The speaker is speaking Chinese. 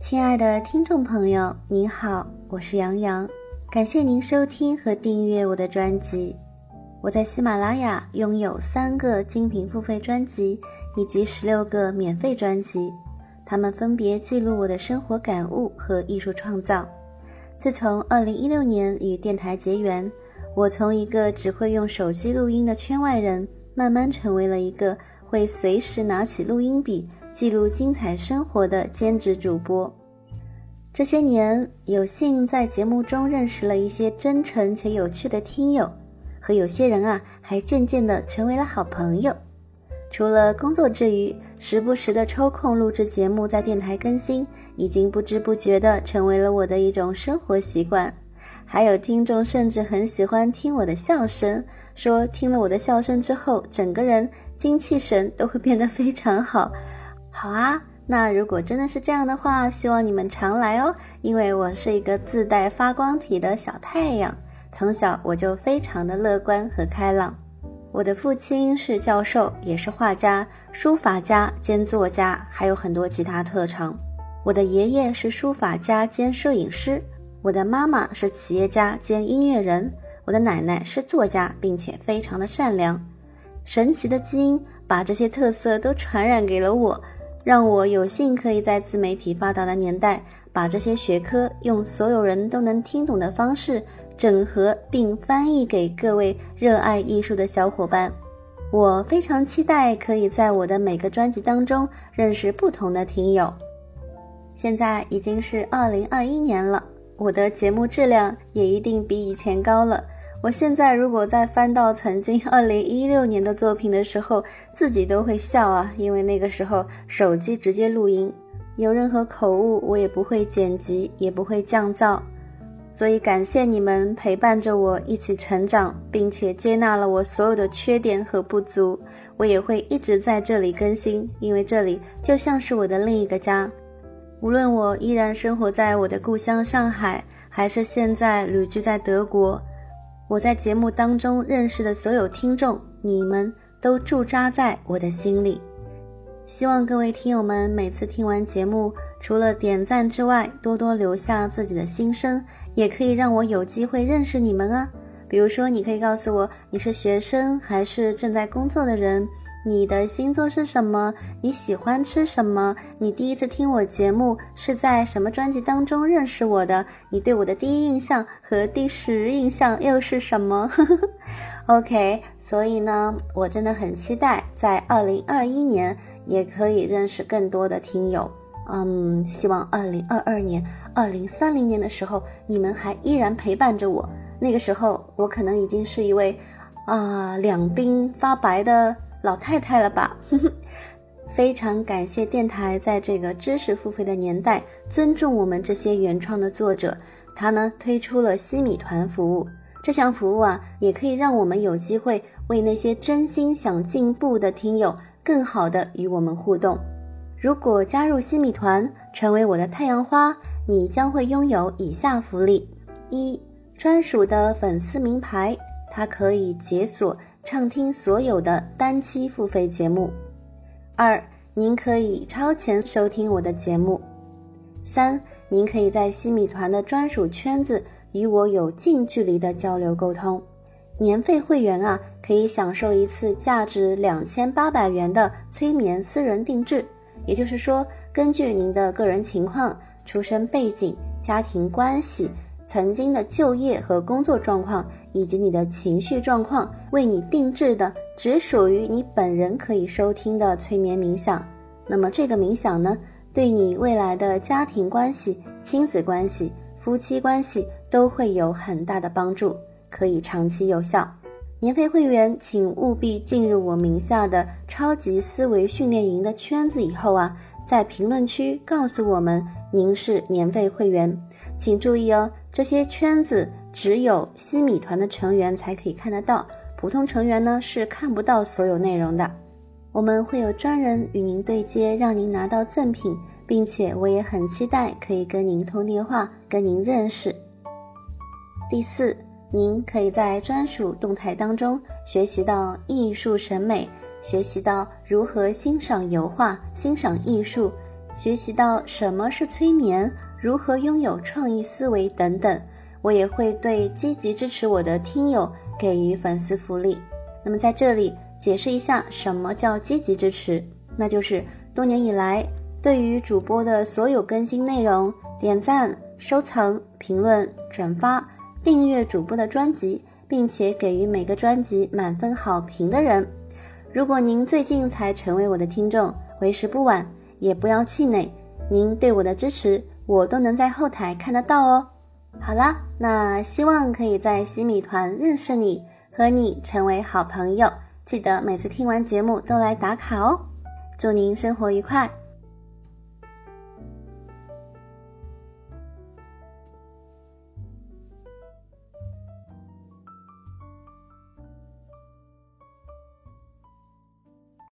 亲爱的听众朋友，您好，我是杨洋，感谢您收听和订阅我的专辑。我在喜马拉雅拥有三个精品付费专辑以及十六个免费专辑，它们分别记录我的生活感悟和艺术创造。自从二零一六年与电台结缘，我从一个只会用手机录音的圈外人，慢慢成为了一个会随时拿起录音笔。记录精彩生活的兼职主播，这些年有幸在节目中认识了一些真诚且有趣的听友，和有些人啊还渐渐的成为了好朋友。除了工作之余，时不时的抽空录制节目，在电台更新，已经不知不觉的成为了我的一种生活习惯。还有听众甚至很喜欢听我的笑声，说听了我的笑声之后，整个人精气神都会变得非常好。好啊，那如果真的是这样的话，希望你们常来哦。因为我是一个自带发光体的小太阳，从小我就非常的乐观和开朗。我的父亲是教授，也是画家、书法家兼作家，还有很多其他特长。我的爷爷是书法家兼摄影师，我的妈妈是企业家兼音乐人，我的奶奶是作家，并且非常的善良。神奇的基因把这些特色都传染给了我。让我有幸可以在自媒体发达的年代，把这些学科用所有人都能听懂的方式整合并翻译给各位热爱艺术的小伙伴。我非常期待可以在我的每个专辑当中认识不同的听友。现在已经是二零二一年了，我的节目质量也一定比以前高了。我现在如果再翻到曾经 二零一六年的作品的时候，自己都会笑啊，因为那个时候手机直接录音，有任何口误我也不会剪辑，也不会降噪。所以感谢你们陪伴着我一起成长，并且接纳了我所有的缺点和不足。我也会一直在这里更新，因为这里就像是我的另一个家。无论我依然生活在我的故乡上海，还是现在旅居在德国。我在节目当中认识的所有听众，你们都驻扎在我的心里。希望各位听友们每次听完节目，除了点赞之外，多多留下自己的心声，也可以让我有机会认识你们啊。比如说，你可以告诉我你是学生还是正在工作的人。你的星座是什么？你喜欢吃什么？你第一次听我节目是在什么专辑当中认识我的？你对我的第一印象和第十印象又是什么？OK，所以呢，我真的很期待在二零二一年也可以认识更多的听友。嗯，希望二零二二年、二零三零年的时候，你们还依然陪伴着我。那个时候，我可能已经是一位啊两鬓发白的。老太太了吧？非常感谢电台在这个知识付费的年代，尊重我们这些原创的作者。他呢推出了西米团服务，这项服务啊，也可以让我们有机会为那些真心想进步的听友，更好的与我们互动。如果加入西米团，成为我的太阳花，你将会拥有以下福利：一、专属的粉丝名牌，它可以解锁。畅听所有的单期付费节目。二，您可以超前收听我的节目。三，您可以在西米团的专属圈子与我有近距离的交流沟通。年费会员啊，可以享受一次价值两千八百元的催眠私人定制。也就是说，根据您的个人情况、出生背景、家庭关系。曾经的就业和工作状况，以及你的情绪状况，为你定制的只属于你本人可以收听的催眠冥想。那么这个冥想呢，对你未来的家庭关系、亲子关系、夫妻关系都会有很大的帮助，可以长期有效。年费会员，请务必进入我名下的超级思维训练营的圈子以后啊，在评论区告诉我们您是年费会员。请注意哦，这些圈子只有西米团的成员才可以看得到，普通成员呢是看不到所有内容的。我们会有专人与您对接，让您拿到赠品，并且我也很期待可以跟您通电话，跟您认识。第四，您可以在专属动态当中学习到艺术审美，学习到如何欣赏油画、欣赏艺术。学习到什么是催眠，如何拥有创意思维等等。我也会对积极支持我的听友给予粉丝福利。那么在这里解释一下，什么叫积极支持？那就是多年以来对于主播的所有更新内容点赞、收藏、评论、转发、订阅主播的专辑，并且给予每个专辑满分好评的人。如果您最近才成为我的听众，为时不晚，也不要气馁。您对我的支持，我都能在后台看得到哦。好啦，那希望可以在西米团认识你，和你成为好朋友。记得每次听完节目都来打卡哦。祝您生活愉快。